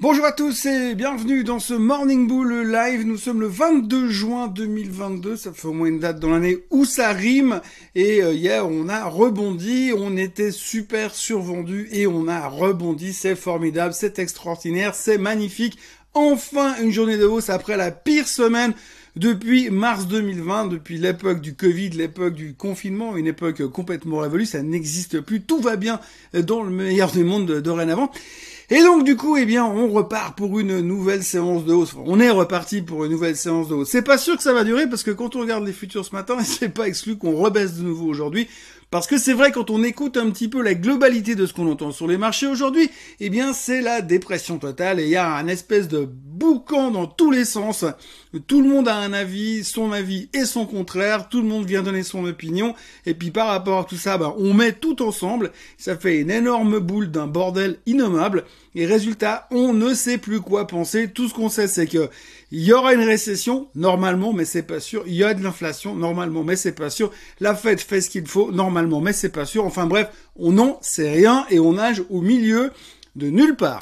Bonjour à tous et bienvenue dans ce Morning Bull Live. Nous sommes le 22 juin 2022. Ça fait au moins une date dans l'année où ça rime. Et euh, hier, on a rebondi. On était super survendu et on a rebondi. C'est formidable, c'est extraordinaire, c'est magnifique. Enfin, une journée de hausse après la pire semaine depuis mars 2020, depuis l'époque du Covid, l'époque du confinement, une époque complètement révolue. Ça n'existe plus. Tout va bien dans le meilleur des mondes dorénavant. Et donc du coup, eh bien, on repart pour une nouvelle séance de hausse. on est reparti pour une nouvelle séance de hausse. C'est pas sûr que ça va durer parce que quand on regarde les futurs ce matin, c'est pas exclu qu'on rebaisse de nouveau aujourd'hui. Parce que c'est vrai, quand on écoute un petit peu la globalité de ce qu'on entend sur les marchés aujourd'hui, eh bien, c'est la dépression totale et il y a un espèce de boucan dans tous les sens. Tout le monde a un avis, son avis et son contraire. Tout le monde vient donner son opinion. Et puis, par rapport à tout ça, bah, on met tout ensemble. Ça fait une énorme boule d'un bordel innommable. Et résultat, on ne sait plus quoi penser. Tout ce qu'on sait, c'est que il y aura une récession, normalement, mais c'est pas sûr. Il y a de l'inflation, normalement, mais c'est pas sûr. La Fed fait ce qu'il faut, normalement, mais c'est pas sûr. Enfin bref, on n'en sait rien et on nage au milieu de nulle part.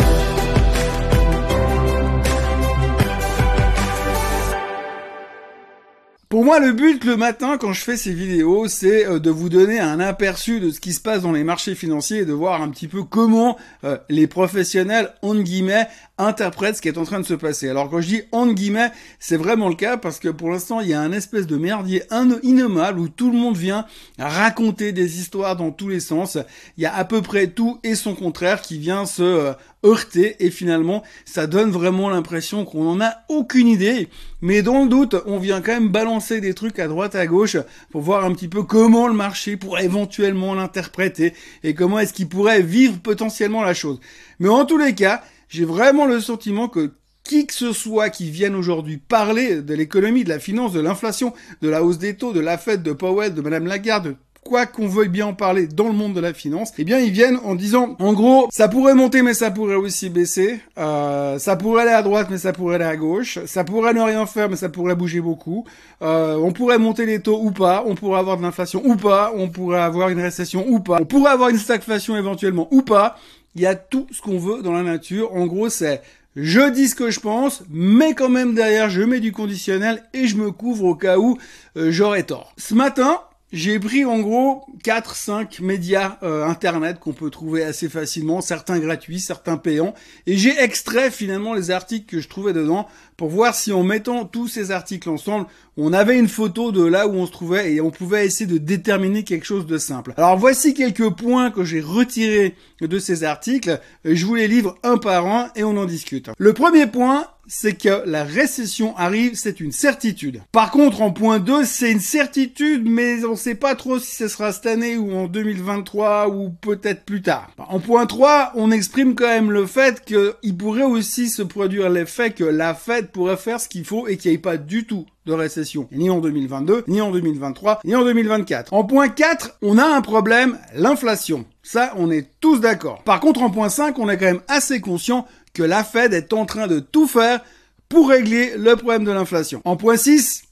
Pour moi, le but le matin quand je fais ces vidéos, c'est euh, de vous donner un aperçu de ce qui se passe dans les marchés financiers et de voir un petit peu comment euh, les professionnels, entre guillemets, interprètent ce qui est en train de se passer. Alors quand je dis entre guillemets, c'est vraiment le cas parce que pour l'instant, il y a un espèce de merdier innommable où tout le monde vient raconter des histoires dans tous les sens. Il y a à peu près tout et son contraire qui vient se euh, heurter et finalement, ça donne vraiment l'impression qu'on n'en a aucune idée. Mais dans le doute, on vient quand même balancer des trucs à droite à gauche pour voir un petit peu comment le marché pourrait éventuellement l'interpréter et comment est-ce qu'il pourrait vivre potentiellement la chose. Mais en tous les cas, j'ai vraiment le sentiment que qui que ce soit qui vienne aujourd'hui parler de l'économie, de la finance, de l'inflation, de la hausse des taux, de la fête, de Powell, de Madame Lagarde, quoi qu'on veuille bien en parler dans le monde de la finance, eh bien ils viennent en disant, en gros, ça pourrait monter mais ça pourrait aussi baisser, euh, ça pourrait aller à droite mais ça pourrait aller à gauche, ça pourrait ne rien faire mais ça pourrait bouger beaucoup, euh, on pourrait monter les taux ou pas, on pourrait avoir de l'inflation ou pas, on pourrait avoir une récession ou pas, on pourrait avoir une stagflation éventuellement ou pas, il y a tout ce qu'on veut dans la nature. En gros, c'est je dis ce que je pense, mais quand même derrière, je mets du conditionnel et je me couvre au cas où euh, j'aurais tort. Ce matin, j'ai pris en gros 4-5 médias euh, internet qu'on peut trouver assez facilement, certains gratuits, certains payants, et j'ai extrait finalement les articles que je trouvais dedans pour voir si en mettant tous ces articles ensemble, on avait une photo de là où on se trouvait et on pouvait essayer de déterminer quelque chose de simple. Alors voici quelques points que j'ai retirés de ces articles. Je vous les livre un par un et on en discute. Le premier point, c'est que la récession arrive, c'est une certitude. Par contre, en point 2, c'est une certitude, mais on ne sait pas trop si ce sera cette année ou en 2023 ou peut-être plus tard. En point 3, on exprime quand même le fait qu'il pourrait aussi se produire l'effet que la Fed pourrait faire ce qu'il faut et qu'il n'y ait pas du tout de récession, ni en 2022, ni en 2023, ni en 2024. En point 4, on a un problème, l'inflation. Ça, on est tous d'accord. Par contre, en point 5, on est quand même assez conscient que la Fed est en train de tout faire pour régler le problème de l'inflation. En point 6,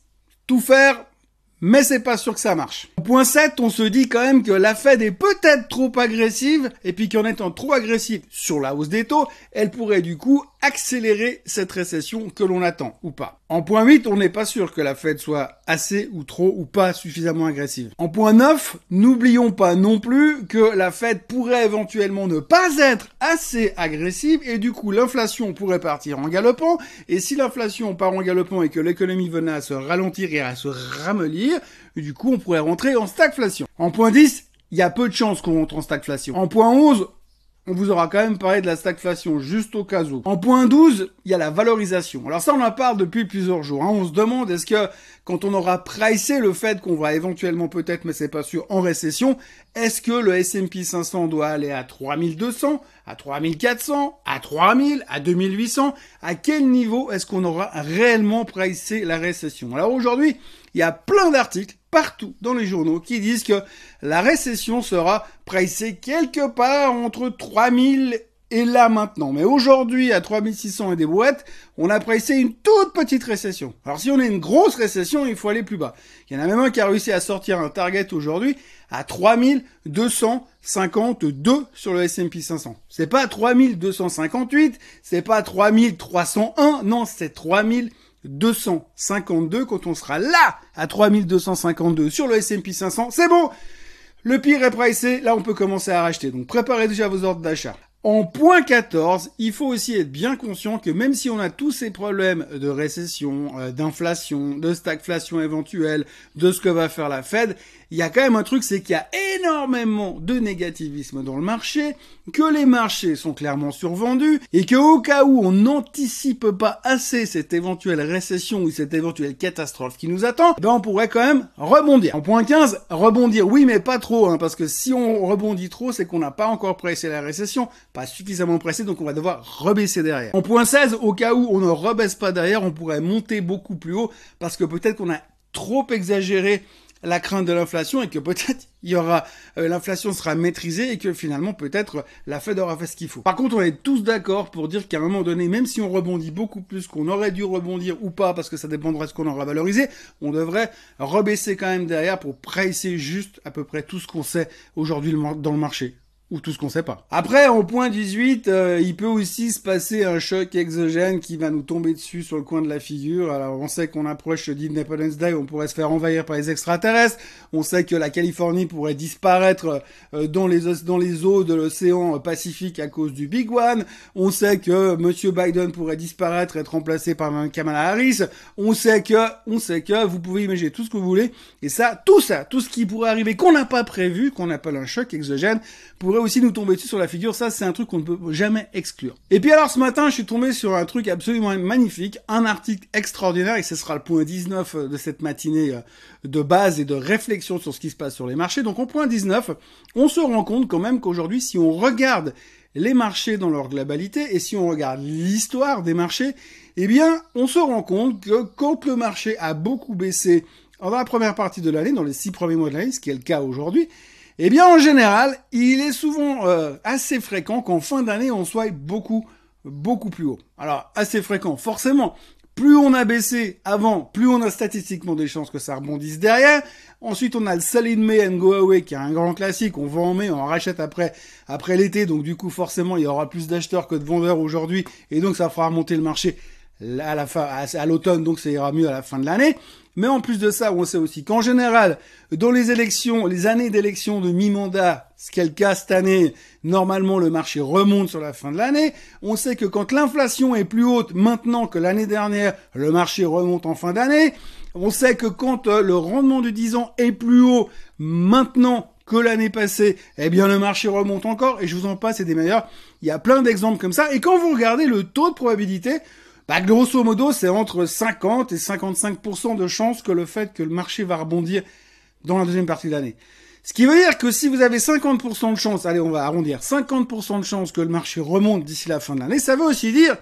tout faire mais c'est pas sûr que ça marche. Au point 7, on se dit quand même que la Fed est peut-être trop agressive, et puis qu'en étant trop agressive sur la hausse des taux, elle pourrait du coup accélérer cette récession que l'on attend, ou pas. En point 8, on n'est pas sûr que la Fed soit assez ou trop ou pas suffisamment agressive. En point 9, n'oublions pas non plus que la Fed pourrait éventuellement ne pas être assez agressive, et du coup l'inflation pourrait partir en galopant, et si l'inflation part en galopant et que l'économie venait à se ralentir et à se ramollir, et du coup on pourrait rentrer en stagflation. En point 10, il y a peu de chances qu'on rentre en stagflation. En point 11, on vous aura quand même parlé de la stagflation, juste au cas où. En point 12, il y a la valorisation. Alors ça, on en parle depuis plusieurs jours. Hein. On se demande, est-ce que quand on aura pricé le fait qu'on va éventuellement peut-être, mais c'est pas sûr, en récession, est-ce que le S&P 500 doit aller à 3200, à 3400, à 3000, à 2800 À quel niveau est-ce qu'on aura réellement pricé la récession? Alors aujourd'hui, il y a plein d'articles partout dans les journaux qui disent que la récession sera pricée quelque part entre 3000 et là maintenant. Mais aujourd'hui, à 3600 et des boîtes, on a pressé une toute petite récession. Alors si on a une grosse récession, il faut aller plus bas. Il y en a même un qui a réussi à sortir un target aujourd'hui à 3252 sur le S&P 500. C'est pas 3258, c'est pas 3301, non, c'est 3252 quand on sera là à 3252 sur le S&P 500. C'est bon! Le pire est pricé, là on peut commencer à racheter. Donc préparez déjà vos ordres d'achat. En point 14, il faut aussi être bien conscient que même si on a tous ces problèmes de récession, euh, d'inflation, de stagflation éventuelle, de ce que va faire la Fed, il y a quand même un truc, c'est qu'il y a énormément de négativisme dans le marché, que les marchés sont clairement survendus, et que au cas où on n'anticipe pas assez cette éventuelle récession ou cette éventuelle catastrophe qui nous attend, ben on pourrait quand même rebondir. En point 15, rebondir, oui mais pas trop, hein, parce que si on rebondit trop, c'est qu'on n'a pas encore pressé la récession, pas suffisamment pressé, donc on va devoir rebaisser derrière. En point 16, au cas où on ne rebaisse pas derrière, on pourrait monter beaucoup plus haut, parce que peut-être qu'on a trop exagéré la crainte de l'inflation et que peut-être il y aura euh, l'inflation sera maîtrisée et que finalement peut-être la Fed aura fait ce qu'il faut. Par contre, on est tous d'accord pour dire qu'à un moment donné, même si on rebondit beaucoup plus qu'on aurait dû rebondir ou pas parce que ça dépendrait de ce qu'on aura valorisé, on devrait rebaisser quand même derrière pour presser juste à peu près tout ce qu'on sait aujourd'hui dans le marché ou tout ce qu'on sait pas. Après, au point 18, euh, il peut aussi se passer un choc exogène qui va nous tomber dessus sur le coin de la figure. Alors, on sait qu'on approche d'Independence Day, on pourrait se faire envahir par les extraterrestres. On sait que la Californie pourrait disparaître euh, dans les eaux de l'océan Pacifique à cause du Big One. On sait que Monsieur Biden pourrait disparaître, être remplacé par Kamala Harris. On sait que, on sait que, vous pouvez imaginer tout ce que vous voulez. Et ça, tout ça, tout ce qui pourrait arriver qu'on n'a pas prévu, qu'on appelle un choc exogène, pourrait aussi nous tomber dessus sur la figure. Ça, c'est un truc qu'on ne peut jamais exclure. Et puis alors, ce matin, je suis tombé sur un truc absolument magnifique, un article extraordinaire, et ce sera le point 19 de cette matinée euh, de base et de réflexion sur ce qui se passe sur les marchés. Donc, au point 19, on se rend compte quand même qu'aujourd'hui, si on regarde les marchés dans leur globalité, et si on regarde l'histoire des marchés, eh bien, on se rend compte que quand le marché a beaucoup baissé dans la première partie de l'année, dans les six premiers mois de l'année, ce qui est le cas aujourd'hui, eh bien, en général, il est souvent euh, assez fréquent qu'en fin d'année, on soit beaucoup, beaucoup plus haut. Alors, assez fréquent, forcément. Plus on a baissé avant, plus on a statistiquement des chances que ça rebondisse derrière. Ensuite, on a le Sell May and Go Away, qui est un grand classique. On vend en mai, on rachète après, après l'été. Donc, du coup, forcément, il y aura plus d'acheteurs que de vendeurs aujourd'hui. Et donc, ça fera remonter le marché à la fin, à l'automne. Donc, ça ira mieux à la fin de l'année. Mais en plus de ça, on sait aussi qu'en général, dans les élections, les années d'élection de mi-mandat, ce qui est le cas cette année, normalement le marché remonte sur la fin de l'année. On sait que quand l'inflation est plus haute maintenant que l'année dernière, le marché remonte en fin d'année. On sait que quand euh, le rendement du 10 ans est plus haut maintenant que l'année passée, eh bien le marché remonte encore et je vous en passe, c'est des meilleurs. Il y a plein d'exemples comme ça. Et quand vous regardez le taux de probabilité, bah, grosso modo, c'est entre 50 et 55% de chances que le fait que le marché va rebondir dans la deuxième partie de l'année. Ce qui veut dire que si vous avez 50% de chance, allez, on va arrondir, 50% de chance que le marché remonte d'ici la fin de l'année, ça veut aussi dire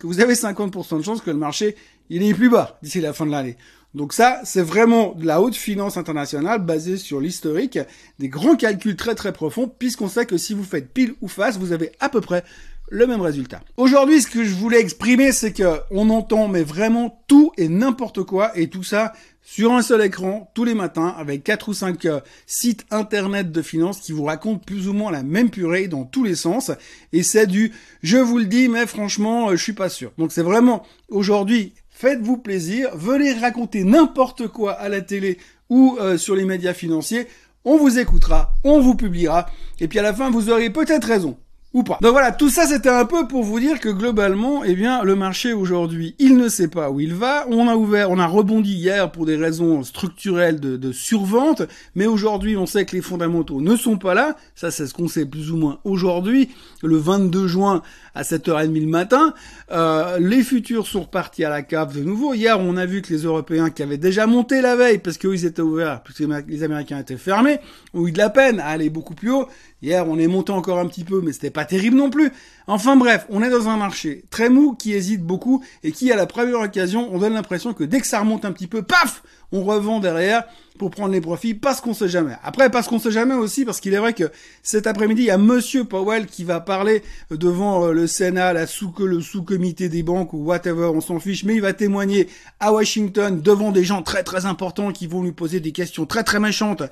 que vous avez 50% de chance que le marché, il est plus bas d'ici la fin de l'année. Donc ça, c'est vraiment de la haute finance internationale basée sur l'historique, des grands calculs très très profonds, puisqu'on sait que si vous faites pile ou face, vous avez à peu près le même résultat. Aujourd'hui, ce que je voulais exprimer, c'est que on entend mais vraiment tout et n'importe quoi et tout ça sur un seul écran tous les matins avec quatre ou cinq euh, sites internet de finance qui vous racontent plus ou moins la même purée dans tous les sens et c'est du je vous le dis mais franchement euh, je suis pas sûr. Donc c'est vraiment aujourd'hui faites-vous plaisir, venez raconter n'importe quoi à la télé ou euh, sur les médias financiers, on vous écoutera, on vous publiera et puis à la fin vous aurez peut-être raison Donc voilà, tout ça c'était un peu pour vous dire que globalement, eh bien, le marché aujourd'hui, il ne sait pas où il va. On a ouvert, on a rebondi hier pour des raisons structurelles de, de survente, mais aujourd'hui, on sait que les fondamentaux ne sont pas là. Ça, c'est ce qu'on sait plus ou moins aujourd'hui, le 22 juin à 7h30 le matin. Euh, les futurs sont repartis à la cave de nouveau. Hier, on a vu que les Européens qui avaient déjà monté la veille parce qu'ils étaient ouverts, puisque les Américains étaient fermés, ont eu de la peine à aller beaucoup plus haut. Hier, on est monté encore un petit peu, mais c'était pas terrible non plus. Enfin bref, on est dans un marché très mou qui hésite beaucoup et qui, à la première occasion, on donne l'impression que dès que ça remonte un petit peu, paf, on revend derrière pour prendre les profits parce qu'on sait jamais. Après, parce qu'on sait jamais aussi, parce qu'il est vrai que cet après-midi, il y a Monsieur Powell qui va parler devant euh, le Sénat, sous le sous-comité des banques ou whatever, on s'en fiche, mais il va témoigner à Washington devant des gens très très importants qui vont lui poser des questions très très méchantes,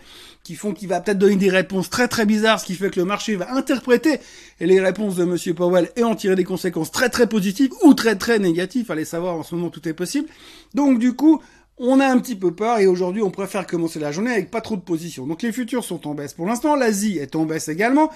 qui font qu'il va peut-être donner des réponses très très bizarres, ce qui fait que le marché va interpréter les réponses de Monsieur Powell et en tirer des conséquences très très positives ou très très négatives. Allez savoir, en ce moment tout est possible. Donc du coup, on a un petit peu peur et aujourd'hui on préfère commencer la journée avec pas trop de positions. Donc les futurs sont en baisse pour l'instant, l'Asie est en baisse également.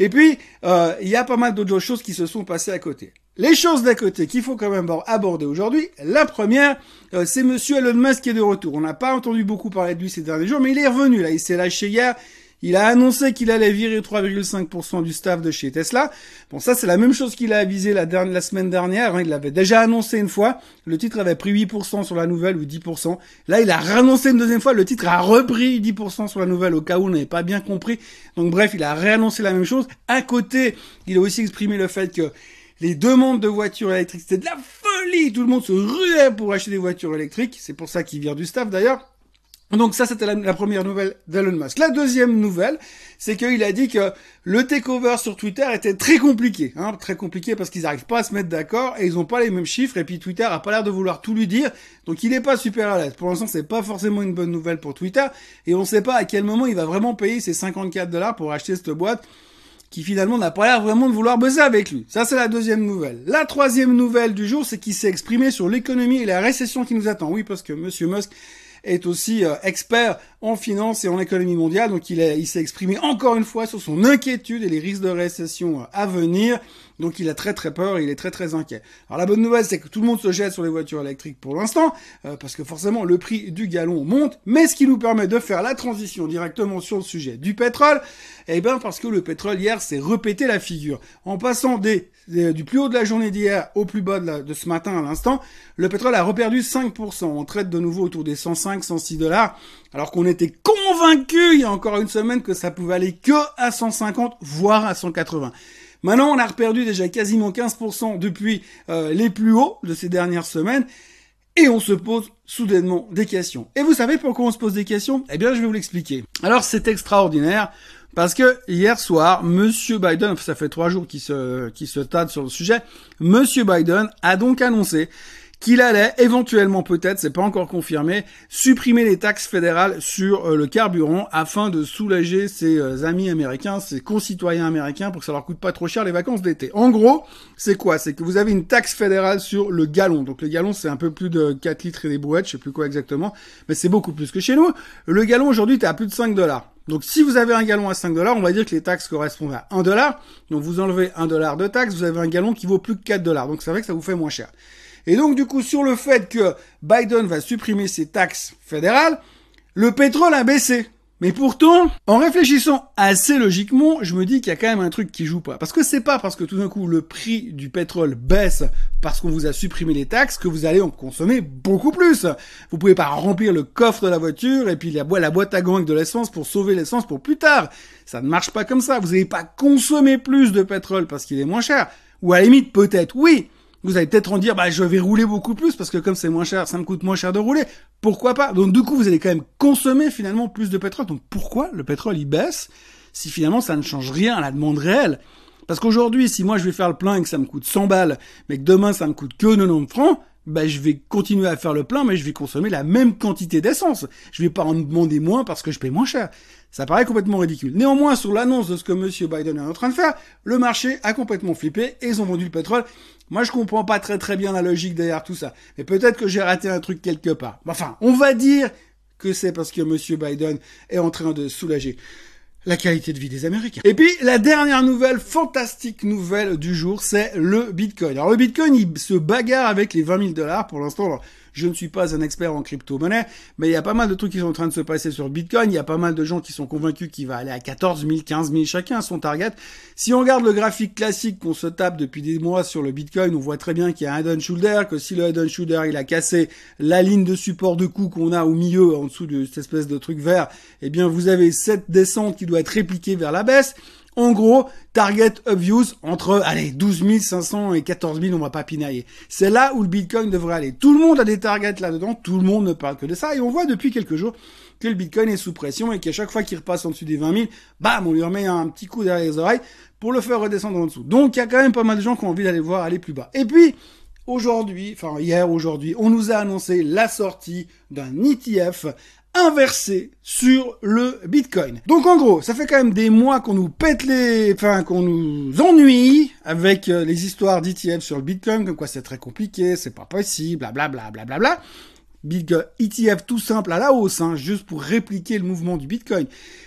Et puis, euh, il y a pas mal d'autres choses qui se sont passées à côté. Les choses d'à côté qu'il faut quand même aborder aujourd'hui, la première, euh, c'est Monsieur Elon Musk qui est de retour. On n'a pas entendu beaucoup parler de lui ces derniers jours, mais il est revenu là. Il s'est lâché hier. Il a annoncé qu'il allait virer 3,5% du staff de chez Tesla. Bon, ça c'est la même chose qu'il a avisé la, semaine dernière. Hein. Il l'avait déjà annoncé une fois. Le titre avait pris 8% sur la nouvelle ou 10%. Là, il a réannoncé une deuxième fois. Le titre a repris 10% sur la nouvelle au cas où on n'avait pas bien compris. Donc bref, il a réannoncé la même chose. À côté, il a aussi exprimé le fait que les demandes de voitures électriques, c'était de la folie. Tout le monde se ruait pour acheter des voitures électriques. C'est pour ça qu'il vire du staff d'ailleurs. Donc ça, c'était la, première nouvelle d'Elon Musk. La deuxième nouvelle, c'est qu'il a dit que le takeover sur Twitter était très compliqué. Hein, très compliqué parce qu'ils n'arrivent pas à se mettre d'accord et ils n'ont pas les mêmes chiffres. Et puis Twitter a pas l'air de vouloir tout lui dire. Donc il n'est pas super à l'aise. Pour l'instant, c'est pas forcément une bonne nouvelle pour Twitter. Et on ne sait pas à quel moment il va vraiment payer ses 54 dollars pour acheter cette boîte qui finalement n'a pas l'air vraiment de vouloir bosser avec lui. Ça, c'est la deuxième nouvelle. La troisième nouvelle du jour, c'est qu'il s'est exprimé sur l'économie et la récession qui nous attend. Oui, parce que Monsieur Musk est aussi euh, expert en finance et en économie mondiale, donc il, il s'est exprimé encore une fois sur son inquiétude et les risques de récession euh, à venir. Donc il a très très peur, il est très très inquiet. Alors la bonne nouvelle, c'est que tout le monde se jette sur les voitures électriques pour l'instant, euh, parce que forcément le prix du gallon monte, mais ce qui nous permet de faire la transition directement sur le sujet du pétrole, eh bien parce que le pétrole hier s'est repété la figure. En passant des, du plus haut de la journée d'hier au plus bas de, de ce matin à l'instant, le pétrole a reperdu 5%. On traite de nouveau autour des 105, 106 dollars, alors qu'on était convaincu il y a encore une semaine que ça pouvait aller que à 150, voire à 180. Maintenant, on a reperdu déjà quasiment 15% depuis euh, les plus hauts de ces dernières semaines. Et on se pose soudainement des questions. Et vous savez pourquoi on se pose des questions? Eh bien, je vais vous l'expliquer. Alors, c'est extraordinaire. Parce que hier soir, Monsieur Biden, ça fait trois jours qu'il se, qu'il se tade sur le sujet, Monsieur Biden a donc annoncé qu'il allait éventuellement peut-être, c'est pas encore confirmé, supprimer les taxes fédérales sur euh, le carburant afin de soulager ses euh, amis américains, ses concitoyens américains pour que ça leur coûte pas trop cher les vacances d'été. En gros, c'est quoi? C'est que vous avez une taxe fédérale sur le gallon. Donc le gallon c'est un peu plus de 4 litres et des brouettes, je sais plus quoi exactement, mais c'est beaucoup plus que chez nous. Le gallon aujourd'hui t'es à plus de 5 dollars. Donc si vous avez un gallon à 5 dollars, on va dire que les taxes correspondent à 1 dollar. Donc vous enlevez 1 dollar de taxes, vous avez un gallon qui vaut plus que 4 dollars. Donc c'est vrai que ça vous fait moins cher. Et donc du coup sur le fait que Biden va supprimer ses taxes fédérales, le pétrole a baissé. Mais pourtant, en réfléchissant assez logiquement, je me dis qu'il y a quand même un truc qui joue pas. Parce que c'est pas parce que tout d'un coup le prix du pétrole baisse parce qu'on vous a supprimé les taxes que vous allez en consommer beaucoup plus. Vous pouvez pas remplir le coffre de la voiture et puis la, boîte, à gants de l'essence pour sauver l'essence pour plus tard. Ça ne marche pas comme ça. Vous n'allez pas consommer plus de pétrole parce qu'il est moins cher. Ou à la limite, peut-être oui. Vous allez peut-être en dire, bah, je vais rouler beaucoup plus parce que comme c'est moins cher, ça me coûte moins cher de rouler. Pourquoi pas? Donc, du coup, vous allez quand même consommer finalement plus de pétrole. Donc, pourquoi le pétrole, il baisse si finalement ça ne change rien à la demande réelle? Parce qu'aujourd'hui, si moi je vais faire le plein et que ça me coûte 100 balles, mais que demain ça me coûte que 90 francs, bah, je vais continuer à faire le plein, mais je vais consommer la même quantité d'essence. Je vais pas en demander moins parce que je paye moins cher. Ça paraît complètement ridicule. Néanmoins, sur l'annonce de ce que Monsieur Biden est en train de faire, le marché a complètement flippé et ils ont vendu le pétrole. Moi, je comprends pas très très bien la logique derrière tout ça. Mais peut-être que j'ai raté un truc quelque part. Enfin, on va dire que c'est parce que Monsieur Biden est en train de soulager la qualité de vie des Américains. Et puis la dernière nouvelle, fantastique nouvelle du jour, c'est le Bitcoin. Alors le Bitcoin, il se bagarre avec les 20 000 dollars pour l'instant. Je ne suis pas un expert en crypto-monnaie, mais il y a pas mal de trucs qui sont en train de se passer sur Bitcoin. Il y a pas mal de gens qui sont convaincus qu'il va aller à 14 000, 15 000 chacun à son target. Si on regarde le graphique classique qu'on se tape depuis des mois sur le Bitcoin, on voit très bien qu'il y a un head shoulder, que si le head shoulder il a cassé la ligne de support de coup qu'on a au milieu, en dessous de cette espèce de truc vert, eh bien vous avez cette descente qui doit être répliquée vers la baisse. En gros, target of views entre, allez, 12 500 et 14 000, on va pas pinailler. C'est là où le Bitcoin devrait aller. Tout le monde a des targets là-dedans, tout le monde ne parle que de ça, et on voit depuis quelques jours que le Bitcoin est sous pression et qu'à chaque fois qu'il repasse en dessus des 20 000, bam, on lui remet un petit coup derrière les oreilles pour le faire redescendre en dessous. Donc il y a quand même pas mal de gens qui ont envie d'aller voir aller plus bas. Et puis, aujourd'hui, enfin hier, aujourd'hui, on nous a annoncé la sortie d'un ETF inversé sur le Bitcoin. Donc en gros, ça fait quand même des mois qu'on nous pète les, enfin qu'on nous ennuie avec euh, les histoires d'ETF sur le Bitcoin, comme quoi c'est très compliqué, c'est pas possible, blablabla, blablabla. Bla, bla. Big ETF tout simple à la hausse, hein, juste pour répliquer le mouvement du Bitcoin.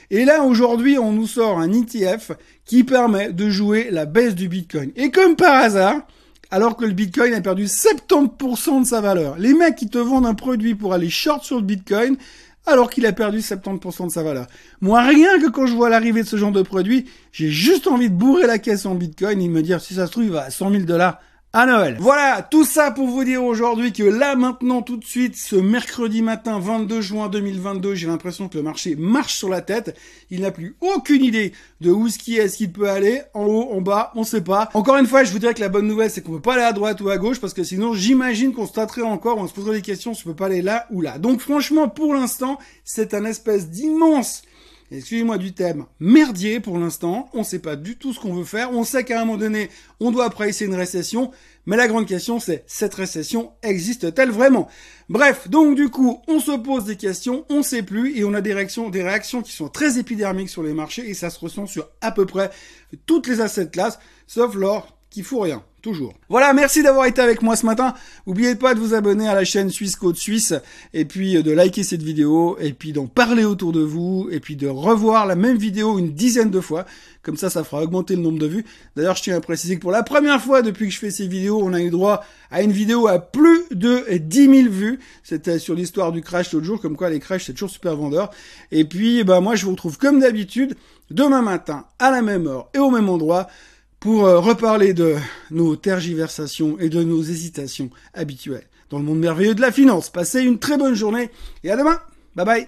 Et là, aujourd'hui, on nous sort un ETF qui permet de jouer la baisse du Bitcoin. Et comme par hasard, alors que le Bitcoin a perdu 70% de sa valeur, les mecs qui te vendent un produit pour aller short sur le Bitcoin, alors qu'il a perdu 70% de sa valeur. Moi, rien que quand je vois l'arrivée de ce genre de produit, j'ai juste envie de bourrer la caisse en Bitcoin et me dire, si ça se trouve, il va à 100 000 dollars à Noël. Voilà, tout ça pour vous dire aujourd'hui que là maintenant tout de suite, ce mercredi matin 22 juin 2022, j'ai l'impression que le marché marche sur la tête. Il n'a plus aucune idée de où ce qui est, ce qu'il peut aller, en haut, en bas, on sait pas. Encore une fois, je vous dirais que la bonne nouvelle, c'est qu'on peut pas aller à droite ou à gauche parce que sinon, j'imagine qu'on se tâterait encore, on se poserait des questions, si on peut pas aller là ou là. Donc franchement, pour l'instant, c'est un espèce d'immense excusez-moi du thème, merdier pour l'instant. On ne sait pas du tout ce qu'on veut faire. On sait qu'à un moment donné, on doit apprécier une récession. Mais la grande question, c'est cette récession existe-t-elle vraiment? Bref, donc du coup, on se pose des questions, on sait plus, et on a des réactions, des réactions qui sont très épidermiques sur les marchés, et ça se ressent sur à peu près toutes les assets classes, sauf l'or qui fout rien toujours. Voilà, merci d'avoir été avec moi ce matin. N'oubliez pas de vous abonner à la chaîne Suisse Côte Suisse, et puis euh, de liker cette vidéo, et puis d'en parler autour de vous, et puis de revoir la même vidéo une dizaine de fois. Comme ça, ça fera augmenter le nombre de vues. D'ailleurs, je tiens à préciser que pour la première fois depuis que je fais ces vidéos, on a eu droit à une vidéo à plus de 10 000 vues. C'était sur l'histoire du crash l'autre jour, comme quoi les crashs, c'est toujours super vendeur. Et puis, bah, moi, je vous retrouve comme d'habitude, demain matin, à la même heure et au même endroit, pour euh, reparler de nos tergiversations et de nos hésitations habituelles dans le monde merveilleux de la finance. Passez une très bonne journée et à demain. Bye bye.